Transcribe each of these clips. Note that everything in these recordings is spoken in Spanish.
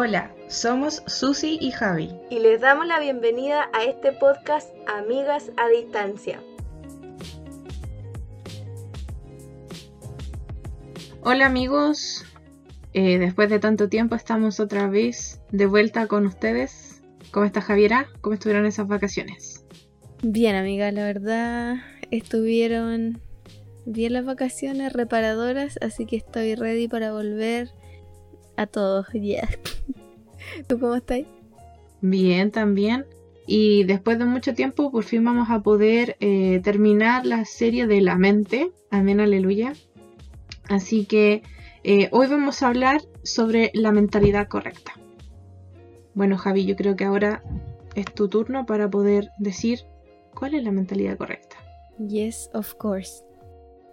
Hola, somos Susi y Javi. Y les damos la bienvenida a este podcast Amigas a Distancia. Hola amigos, eh, después de tanto tiempo estamos otra vez de vuelta con ustedes. ¿Cómo está Javiera? ¿Cómo estuvieron esas vacaciones? Bien amiga, la verdad estuvieron bien las vacaciones reparadoras, así que estoy ready para volver a todos ya. ¿Tú cómo estás? Bien, también. Y después de mucho tiempo, por fin vamos a poder eh, terminar la serie de la mente. Amén, aleluya. Así que eh, hoy vamos a hablar sobre la mentalidad correcta. Bueno, Javi, yo creo que ahora es tu turno para poder decir cuál es la mentalidad correcta. Yes, of course.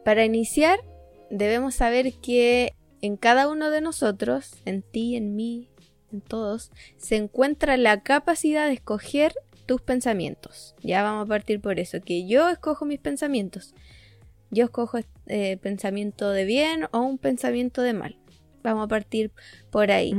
Para iniciar, debemos saber que en cada uno de nosotros, en ti, en mí, en todos, se encuentra la capacidad de escoger tus pensamientos. Ya vamos a partir por eso, que yo escojo mis pensamientos. Yo escojo eh, pensamiento de bien o un pensamiento de mal. Vamos a partir por ahí.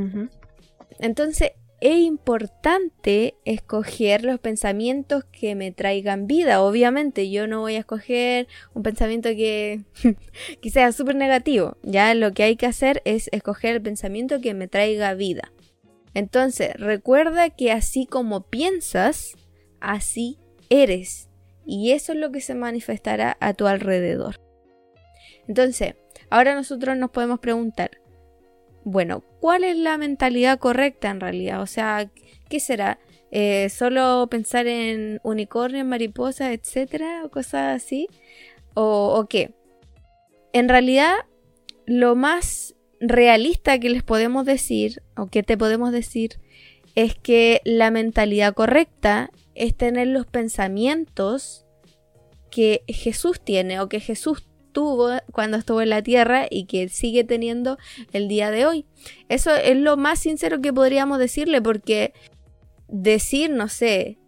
Entonces, es importante escoger los pensamientos que me traigan vida. Obviamente, yo no voy a escoger un pensamiento que, que sea súper negativo. Ya lo que hay que hacer es escoger el pensamiento que me traiga vida. Entonces, recuerda que así como piensas, así eres. Y eso es lo que se manifestará a tu alrededor. Entonces, ahora nosotros nos podemos preguntar, bueno, ¿cuál es la mentalidad correcta en realidad? O sea, ¿qué será? Eh, ¿Solo pensar en unicornio, mariposa, etcétera? O cosas así. ¿O, ¿O qué? En realidad, lo más realista que les podemos decir, o que te podemos decir, es que la mentalidad correcta es tener los pensamientos que Jesús tiene o que Jesús tuvo cuando estuvo en la tierra y que sigue teniendo el día de hoy. Eso es lo más sincero que podríamos decirle porque decir, no sé,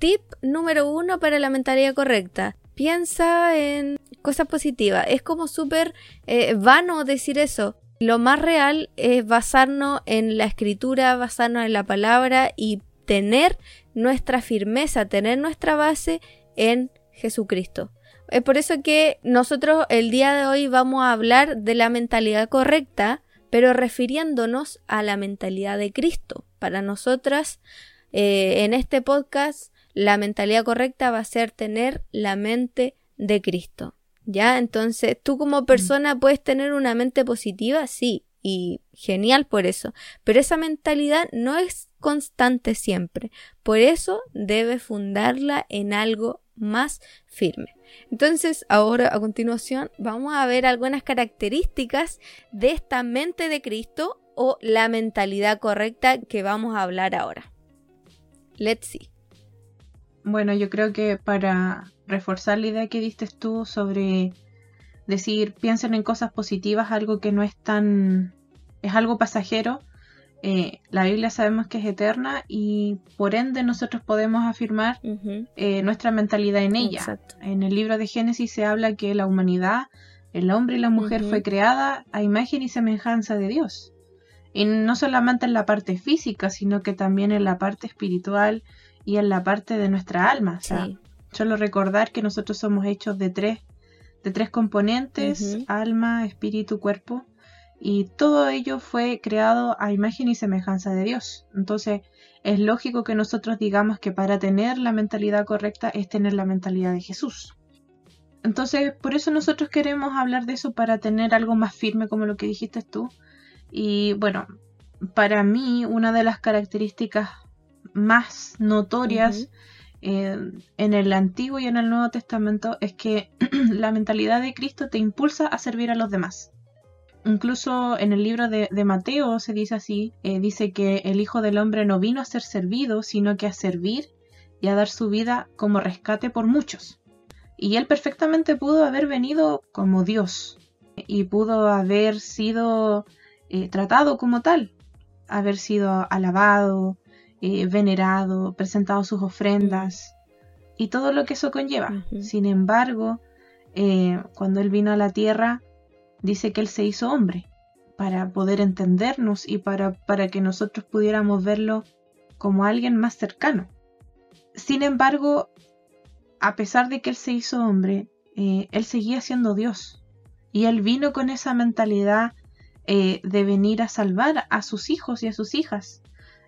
tip número uno para la mentalidad correcta. Piensa en cosas positivas. Es como súper eh, vano decir eso. Lo más real es basarnos en la escritura, basarnos en la palabra y tener nuestra firmeza, tener nuestra base en Jesucristo. Es por eso que nosotros el día de hoy vamos a hablar de la mentalidad correcta, pero refiriéndonos a la mentalidad de Cristo. Para nosotras, eh, en este podcast, la mentalidad correcta va a ser tener la mente de Cristo. ¿Ya? Entonces, tú como persona puedes tener una mente positiva, sí, y genial por eso, pero esa mentalidad no es constante siempre. Por eso debe fundarla en algo más firme. Entonces, ahora a continuación vamos a ver algunas características de esta mente de Cristo o la mentalidad correcta que vamos a hablar ahora. Let's see. Bueno, yo creo que para reforzar la idea que diste tú sobre decir piensen en cosas positivas, algo que no es tan es algo pasajero, eh, la Biblia sabemos que es eterna y por ende nosotros podemos afirmar eh, nuestra mentalidad en ella. En el libro de Génesis se habla que la humanidad, el hombre y la mujer fue creada a imagen y semejanza de Dios. Y no solamente en la parte física, sino que también en la parte espiritual y en la parte de nuestra alma. solo recordar que nosotros somos hechos de tres, de tres componentes, alma, espíritu, cuerpo y todo ello fue creado a imagen y semejanza de Dios. Entonces, es lógico que nosotros digamos que para tener la mentalidad correcta es tener la mentalidad de Jesús. Entonces, por eso nosotros queremos hablar de eso para tener algo más firme como lo que dijiste tú. Y bueno, para mí una de las características más notorias eh, en el Antiguo y en el Nuevo Testamento es que la mentalidad de Cristo te impulsa a servir a los demás. Incluso en el libro de, Mateo se dice así, eh, dice que el Hijo del Hombre no vino a ser servido, sino que a servir y a dar su vida como rescate por muchos. Y él perfectamente pudo haber venido como Dios y pudo haber sido eh, tratado como tal, haber sido alabado, eh, venerado, presentado sus ofrendas y todo lo que eso conlleva. Sin embargo, cuando él vino a la tierra, dice que Él se hizo hombre. para poder entendernos y para, para que nosotros pudiéramos verlo como alguien más cercano. Sin embargo, a pesar de que Él se hizo hombre, eh, Él seguía siendo Dios. Y Él vino con esa mentalidad eh, de venir a salvar a sus hijos y a sus hijas,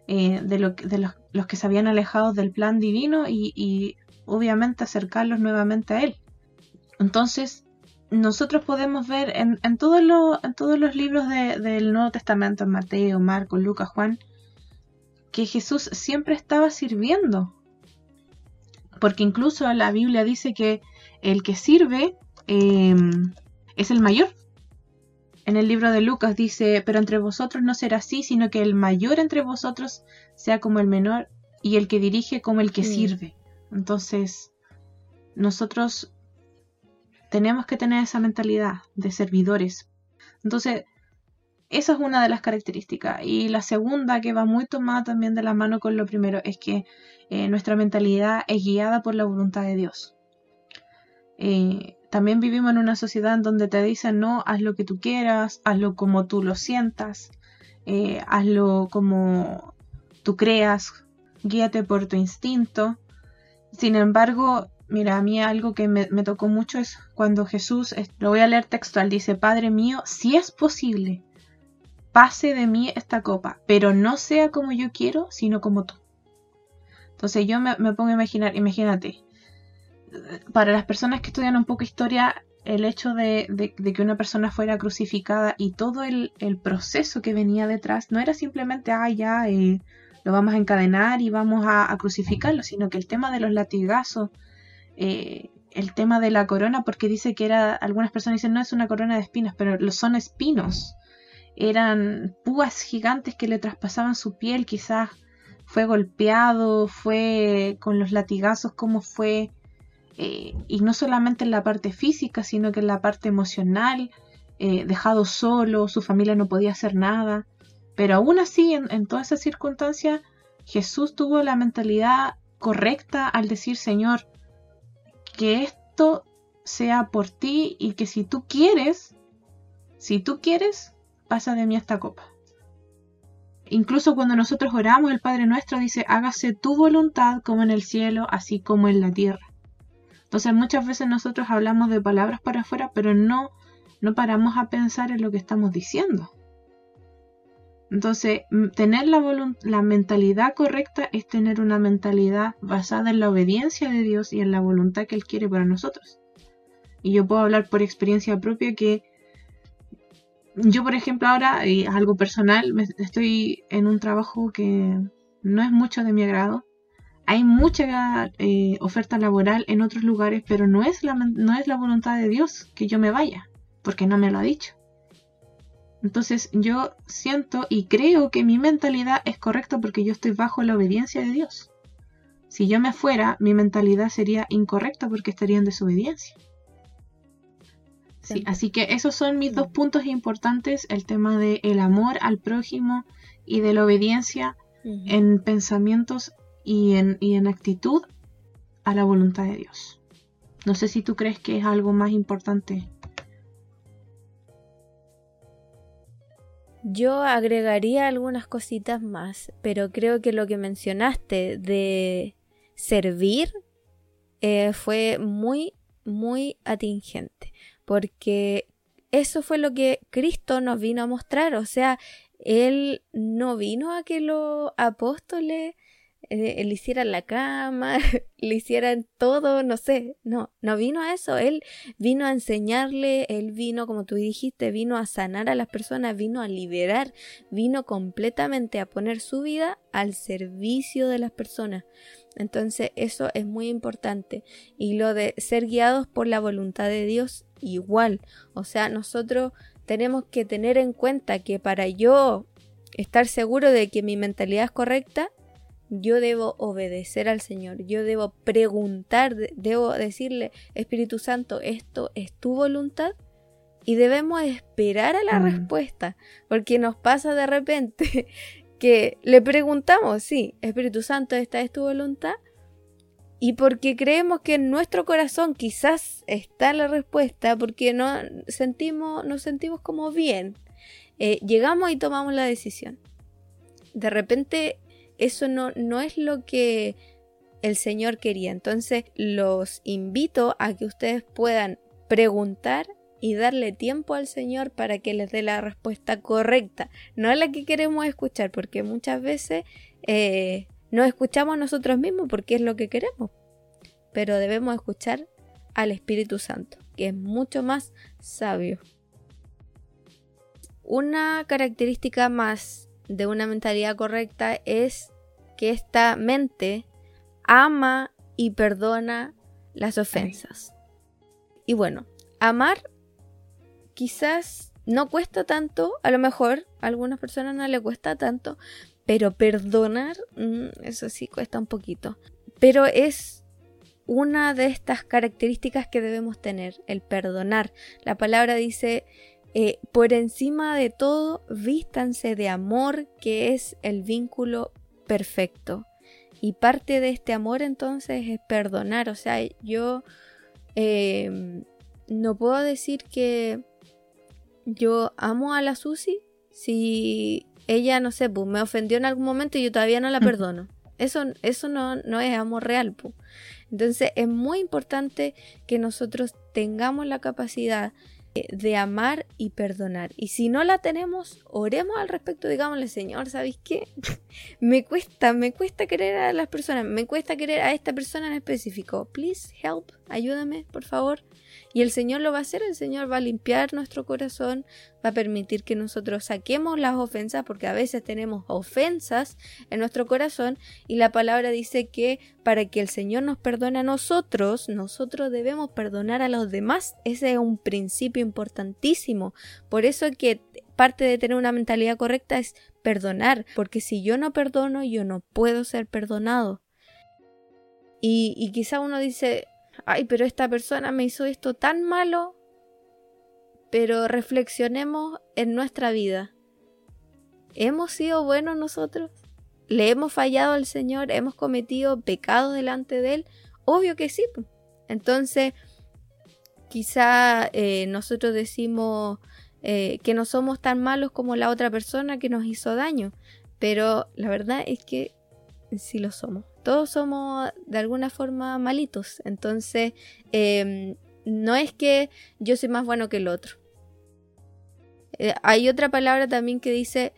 eh, de, lo, de los, que se habían alejado del plan divino y, obviamente acercarlos nuevamente a Él. Entonces, nosotros podemos ver en, en, todos los libros del Nuevo Testamento, en Mateo, Marcos, Lucas, Juan, que Jesús siempre estaba sirviendo. Porque incluso la Biblia dice que el que sirve em, es el mayor. En el libro de Lucas dice, pero entre vosotros no será así, sino que el mayor entre vosotros sea como el menor y el que dirige como el que mm. sirve. Entonces, nosotros tenemos que tener esa mentalidad de servidores. Entonces, esa es una de las características. Y la segunda, que va muy tomada también de la mano con lo primero, es que eh, nuestra mentalidad es guiada por la voluntad de Dios. Eh, también vivimos en una sociedad en donde te dicen, no, haz lo que tú quieras, hazlo como tú lo sientas, eh, hazlo como tú creas, guíate por tu instinto. Sin embargo, mira, a mí algo que me, tocó mucho es cuando Jesús, lo voy a leer textual, dice, Padre mío, si es posible, pase de mí esta copa, pero no sea como yo quiero, sino como tú. Entonces yo me, pongo a imaginar, imagínate, para las personas que estudian un poco historia, el hecho de, que una persona fuera crucificada y todo el, proceso que venía detrás no era simplemente, ah, ya, eh, lo vamos a encadenar y vamos a, crucificarlo, sino que el tema de los latigazos, eh, el tema de la corona, porque dice que era, algunas personas dicen, no es una corona de espinas, pero lo son espinos. Eran púas gigantes que le traspasaban su piel, quizás fue golpeado, fue con los latigazos, como fue, eh, y no solamente en la parte física, sino que en la parte emocional, eh, dejado solo, su familia no podía hacer nada, pero aún así, en, en todas esas circunstancias, Jesús tuvo la mentalidad correcta al decir, Señor, que esto sea por ti y que si tú quieres, si tú quieres, pasa de mí esta copa. Incluso cuando nosotros oramos, el Padre nuestro dice, hágase tu voluntad como en el cielo, así como en la tierra. Entonces muchas veces nosotros hablamos de palabras para afuera, pero no, no paramos a pensar en lo que estamos diciendo. Entonces, tener la, la mentalidad correcta es tener una mentalidad basada en la obediencia de Dios y en la voluntad que Él quiere para nosotros. Y yo puedo hablar por experiencia propia que yo, por ejemplo, ahora, y algo personal, estoy en un trabajo que no es mucho de mi agrado. Hay mucha eh, oferta laboral en otros lugares, pero no es, la, no es la voluntad de Dios que yo me vaya, porque no me lo ha dicho. Entonces yo siento y creo que mi mentalidad es correcta porque yo estoy bajo la obediencia de Dios. Si yo me fuera, mi mentalidad sería incorrecta porque estaría en desobediencia así que esos son mis dos puntos importantes, el tema del el amor al prójimo y de la obediencia en pensamientos y en, y en actitud a la voluntad de Dios. No sé si tú crees que es algo más importante. Yo agregaría algunas cositas más, pero creo que lo que mencionaste de servir eh, fue muy, muy atingente porque eso fue lo que Cristo nos vino a mostrar, o sea, Él no vino a que los apóstoles eh, le hicieran la cama, le hicieran todo, no sé, no, no vino a eso, Él vino a enseñarle, Él vino, como tú dijiste, vino a sanar a las personas, vino a liberar, vino completamente a poner su vida al servicio de las personas. Entonces eso es muy importante. Y lo de ser guiados por la voluntad de Dios igual. O sea, nosotros tenemos que tener en cuenta que para yo estar seguro de que mi mentalidad es correcta, yo debo obedecer al Señor, yo debo preguntar, debo decirle, Espíritu Santo, ¿esto es tu voluntad? Y debemos esperar a la mm. respuesta, porque nos pasa de repente que le preguntamos, sí, Espíritu Santo, ¿esta es tu voluntad? Y porque creemos que en nuestro corazón quizás está la respuesta, porque no sentimos, nos sentimos como bien. eh, llegamos y tomamos la decisión. De repente eso no, no es lo que el Señor quería. Entonces los invito a que ustedes puedan preguntar y darle tiempo al Señor para que les dé la respuesta correcta, no la que queremos escuchar, porque muchas veces eh, no escuchamos nosotros mismos porque es lo que queremos, pero debemos escuchar al Espíritu Santo, que es mucho más sabio. Una característica más de una mentalidad correcta es que esta mente ama y perdona las ofensas. Y bueno, amar quizás no cuesta tanto, a lo mejor a algunas personas no le cuesta tanto, pero perdonar, mm, eso sí cuesta un poquito. Pero es una de estas características que debemos tener, el perdonar. La palabra dice, eh, por encima de todo, vístanse de amor, que es el vínculo perfecto. Y parte de este amor entonces es perdonar. O sea, yo em, no puedo decir que yo amo a la Susi si ella, no sé, pues me ofendió en algún momento y yo todavía no la perdono. Eso, eso no, no es amor real. Pues. Entonces es muy importante que nosotros tengamos la capacidad de amar y perdonar. Y si no la tenemos, oremos al respecto, digámosle, Señor, ¿sabéis qué? me cuesta, me cuesta querer a las personas, me cuesta querer a esta persona en específico. Please help, ayúdame, por favor. Y el Señor lo va a hacer, el Señor va a limpiar nuestro corazón, va a permitir que nosotros saquemos las ofensas, porque a veces tenemos ofensas en nuestro corazón y la palabra dice que para que el Señor nos perdone a nosotros, nosotros debemos perdonar a los demás. Ese es un principio importantísimo. Por eso que parte de tener una mentalidad correcta es perdonar, porque si yo no perdono, yo no puedo ser perdonado. Y, y quizá uno dice, ay, pero esta persona me hizo esto tan malo. Pero reflexionemos en nuestra vida. ¿Hemos sido buenos nosotros? ¿Le hemos fallado al Señor? ¿Hemos cometido pecados delante de Él? Obvio que sí. Entonces, quizá eh, nosotros decimos eh, que no somos tan malos como la otra persona que nos hizo daño. Pero la verdad es que sí lo somos todos somos de alguna forma malitos. Entonces, em, no es que yo soy más bueno que el otro. Eh, hay otra palabra también que dice,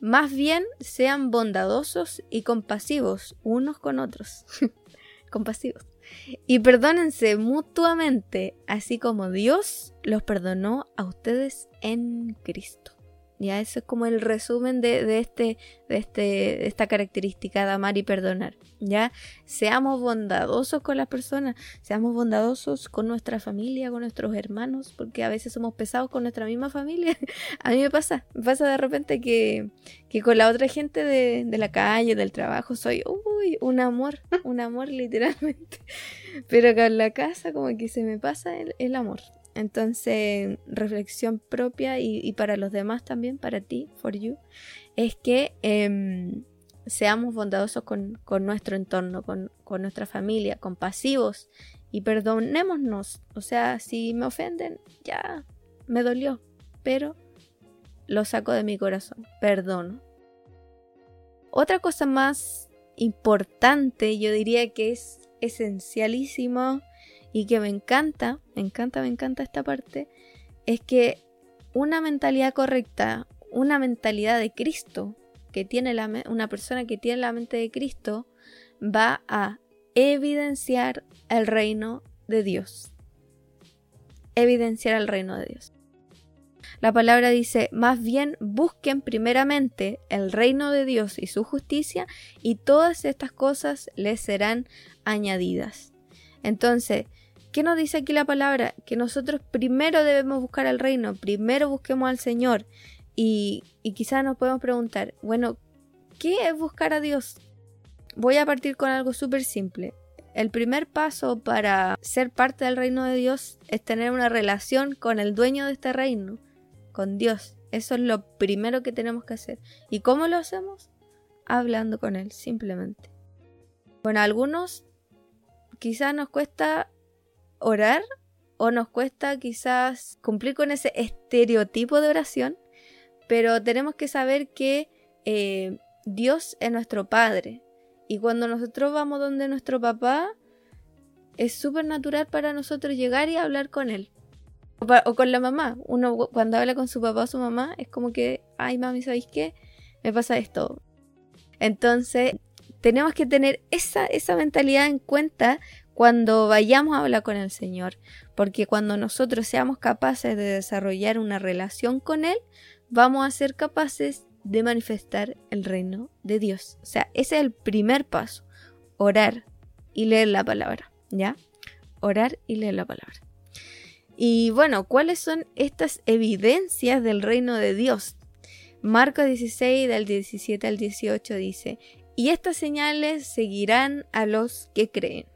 más bien sean bondadosos y compasivos unos con otros. compasivos. Y perdónense mutuamente, así como Dios los perdonó a ustedes en Cristo. Ya, eso es como el resumen de, este, de, este, de esta característica de amar y perdonar. Ya, seamos bondadosos con las personas, seamos bondadosos con nuestra familia, con nuestros hermanos, porque a veces somos pesados con nuestra misma familia. a mí me pasa, me pasa de repente que, que con la otra gente de, de, la calle, del trabajo, soy uy, un amor, un amor literalmente. Pero con la casa como que se me pasa el, el amor. Entonces, reflexión propia y, para los demás también, para ti, for you, es que em, seamos bondadosos con, nuestro entorno, con, nuestra familia, compasivos y perdonémonos. O sea, si me ofenden, ya me dolió, pero lo saco de mi corazón, perdono. Otra cosa más importante, yo diría que es esencialísimo y que me encanta, me encanta, me encanta esta parte, es que una mentalidad correcta, una mentalidad de Cristo, que tiene una persona que tiene la mente de Cristo, va a evidenciar el reino de Dios. Evidenciar el reino de Dios. La palabra dice, más bien busquen primeramente el reino de Dios y su justicia y todas estas cosas les serán añadidas. Entonces, ¿Qué nos dice aquí la palabra? Que nosotros primero debemos buscar al reino, primero busquemos al Señor. Y, quizás nos podemos preguntar, bueno, ¿qué es buscar a Dios? Voy a partir con algo súper simple. El primer paso para ser parte del reino de Dios es tener una relación con el dueño de este reino, con Dios. Eso es lo primero que tenemos que hacer. ¿Y cómo lo hacemos? Hablando con Él, simplemente. Bueno, algunos quizás nos cuesta orar o nos cuesta quizás cumplir con ese estereotipo de oración, pero tenemos que saber que eh, Dios es nuestro Padre. Y cuando nosotros vamos donde nuestro papá, es súper natural para nosotros llegar y hablar con él. O, con la mamá. Uno cuando habla con su papá o su mamá es como que, ay mami, ¿sabéis qué? Me pasa esto. Entonces, tenemos que tener esa, esa mentalidad en cuenta cuando vayamos a hablar con el Señor. Porque cuando nosotros seamos capaces de desarrollar una relación con Él, vamos a ser capaces de manifestar el reino de Dios. O sea, ese es el primer paso. Orar y leer la palabra. ¿Ya? Orar y leer la palabra. Y bueno, ¿cuáles son estas evidencias del reino de Dios? Marcos 16 del 17 al 18 dice, y estas señales seguirán a los que creen.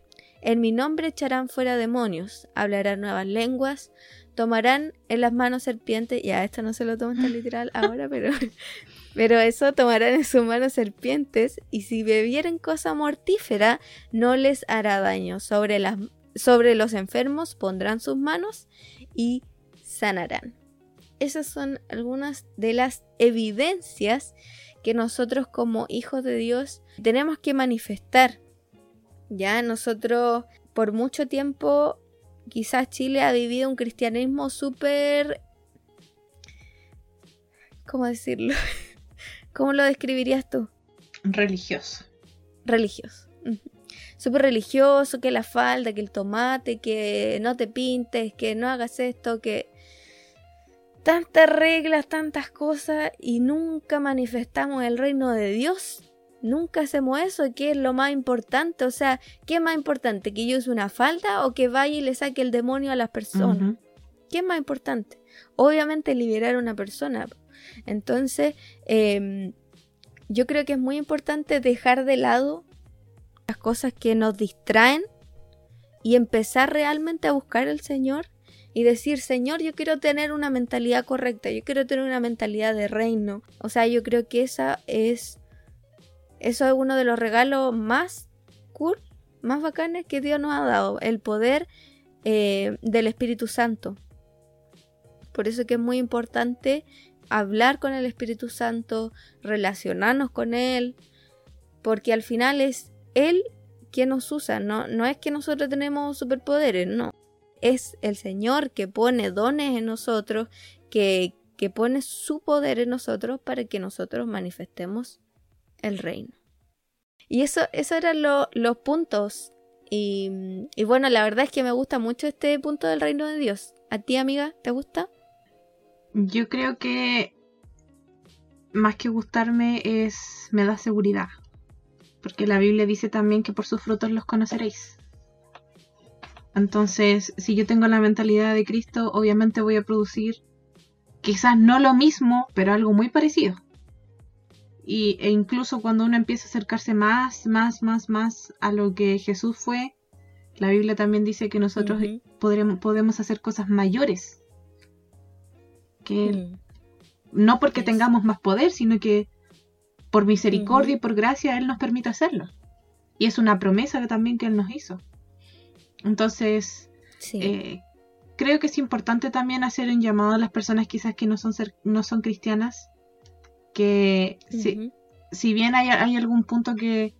En mi nombre echarán fuera demonios, hablarán nuevas lenguas, tomarán en las manos serpientes, ya esto no se lo tomo tan literal ahora, pero, pero eso tomarán en sus manos serpientes, y si bebieren cosa mortífera, no les hará daño. Sobre las sobre los enfermos pondrán sus manos y sanarán. Esas son algunas de las evidencias que nosotros como hijos de Dios tenemos que manifestar. Ya nosotros por mucho tiempo quizás Chile ha vivido un cristianismo súper... ¿Cómo decirlo? ¿Cómo lo describirías tú? Religioso. Religioso súper religioso, que la falda, que el tomate, que no te pintes, que no hagas esto, que tantas reglas, tantas cosas y nunca manifestamos el reino de Dios. Nunca hacemos eso, ¿qué es lo más importante? O sea, ¿qué es más importante? ¿Que yo use una falda o que vaya y le saque el demonio a las personas? ¿Qué es más importante? Obviamente liberar a una persona. Entonces, em, yo creo que es muy importante dejar de lado las cosas que nos distraen y empezar realmente a buscar al Señor y decir, Señor, yo quiero tener una mentalidad correcta, yo quiero tener una mentalidad de reino. O sea, yo creo que esa es, eso es uno de los regalos más cool, más bacanes que Dios nos ha dado, el poder eh, del Espíritu Santo. Por eso que es muy importante hablar con el Espíritu Santo, relacionarnos con Él, porque al final es él quien nos usa, no, no es que nosotros tenemos superpoderes, no. Es el Señor que pone dones en nosotros, que, que pone su poder en nosotros para que nosotros manifestemos el reino. Y eso, eso eran los puntos. Y, y bueno, la verdad es que me gusta mucho este punto del reino de Dios. ¿A ti, amiga, te gusta? Yo creo que más que gustarme es me da seguridad. Porque la Biblia dice también que por sus frutos los conoceréis. Entonces, si yo tengo la mentalidad de Cristo, obviamente voy a producir quizás no lo mismo, pero algo muy parecido. Y, e incluso cuando uno empieza a acercarse más, más, más, más a lo que Jesús fue, la Biblia también dice que nosotros podremos, podemos hacer cosas mayores que. No porque tengamos más poder, sino que por misericordia y por gracia Él nos permite hacerlo. Y es una promesa también que Él nos hizo. Entonces, eh, creo que es importante también hacer un llamado a las personas quizás que no son, no son cristianas, que si, bien hay, algún punto que,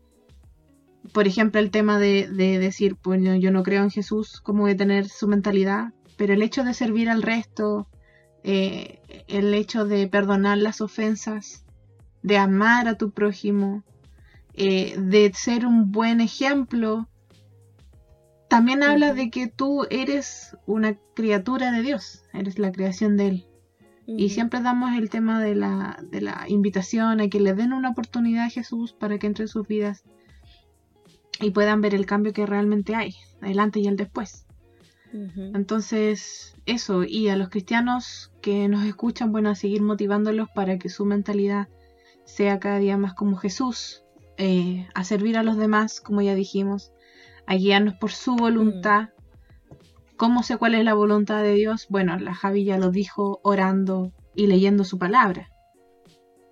por ejemplo, el tema de, decir, pues yo, no creo en Jesús, ¿cómo voy a tener su mentalidad? Pero el hecho de servir al resto, eh, el hecho de perdonar las ofensas, de amar a tu prójimo, eh, de ser un buen ejemplo, también habla de que tú eres una criatura de Dios, eres la creación de Él. Y siempre damos el tema de la, de la invitación a que le den una oportunidad a Jesús para que entre en sus vidas y puedan ver el cambio que realmente hay, adelante y el después. Entonces, eso, y a los cristianos que nos escuchan, bueno, a seguir motivándolos para que su mentalidad sea cada día más como Jesús, eh, a servir a los demás, como ya dijimos, a guiarnos por su voluntad. ¿Cómo sé cuál es la voluntad de Dios? Bueno, la Javi ya lo dijo orando y leyendo su palabra.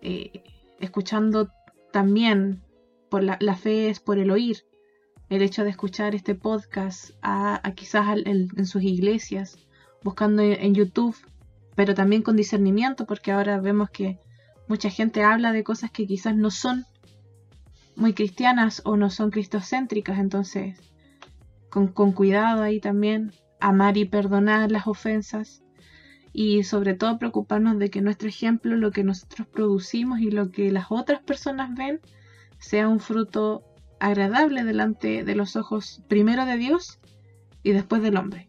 Eh, escuchando también, por la, fe es por el oír. El hecho de escuchar este podcast a, quizás en sus iglesias, buscando en YouTube pero también con discernimiento, porque ahora vemos que mucha gente habla de cosas que quizás no son muy cristianas o no son cristocéntricas, entonces con, con cuidado ahí también, amar y perdonar las ofensas y sobre todo preocuparnos de que nuestro ejemplo, lo que nosotros producimos y lo que las otras personas ven, sea un fruto agradable delante de los ojos primero de Dios y después del hombre.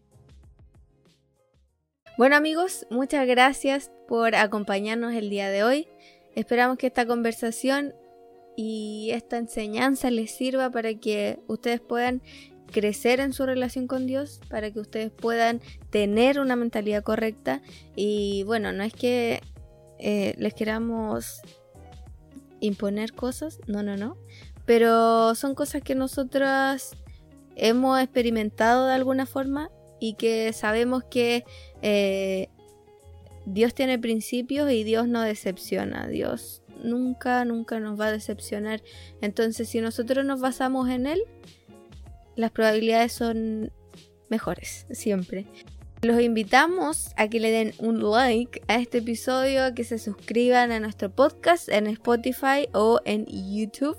Bueno amigos, muchas gracias por acompañarnos el día de hoy. Esperamos que esta conversación y esta enseñanza les sirva para que ustedes puedan crecer en su relación con Dios, para que ustedes puedan tener una mentalidad correcta. Y bueno, no es que eh, les queramos imponer cosas, no, no, no. Pero son cosas que nosotras hemos experimentado de alguna forma y que sabemos que eh, Dios tiene principios y Dios no decepciona. Dios nunca, nunca nos va a decepcionar. Entonces, si nosotros nos basamos en Él, las probabilidades son mejores, siempre. Los invitamos a que le den un like a este episodio, a que se suscriban a nuestro podcast en Spotify o en YouTube.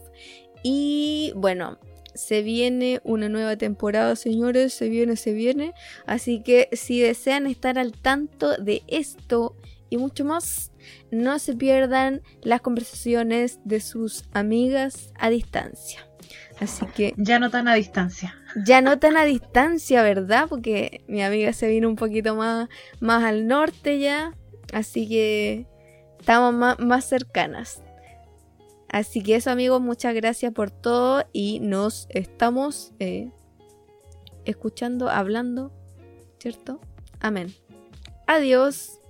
Y bueno, se viene una nueva temporada, señores, se viene, se viene. Así que si desean estar al tanto de esto y mucho más, no se pierdan las conversaciones de sus amigas a distancia. Así que. Ya no tan a distancia. Ya no tan a distancia, ¿verdad? Porque mi amiga se vino un poquito más, más al norte ya. Así que estamos más, más cercanas. Así que eso amigos, muchas gracias por todo y nos estamos eh, escuchando, hablando, ¿cierto? Amén. Adiós.